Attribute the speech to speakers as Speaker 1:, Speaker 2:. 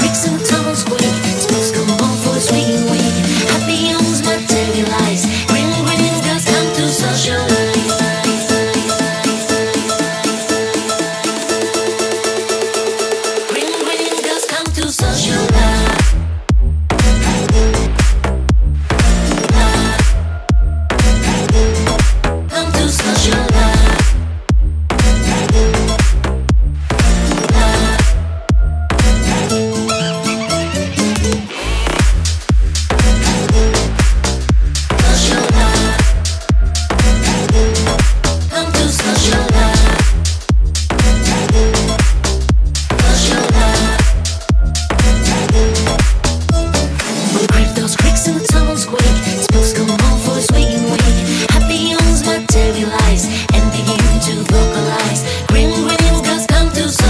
Speaker 1: Make some Thomas Wayne.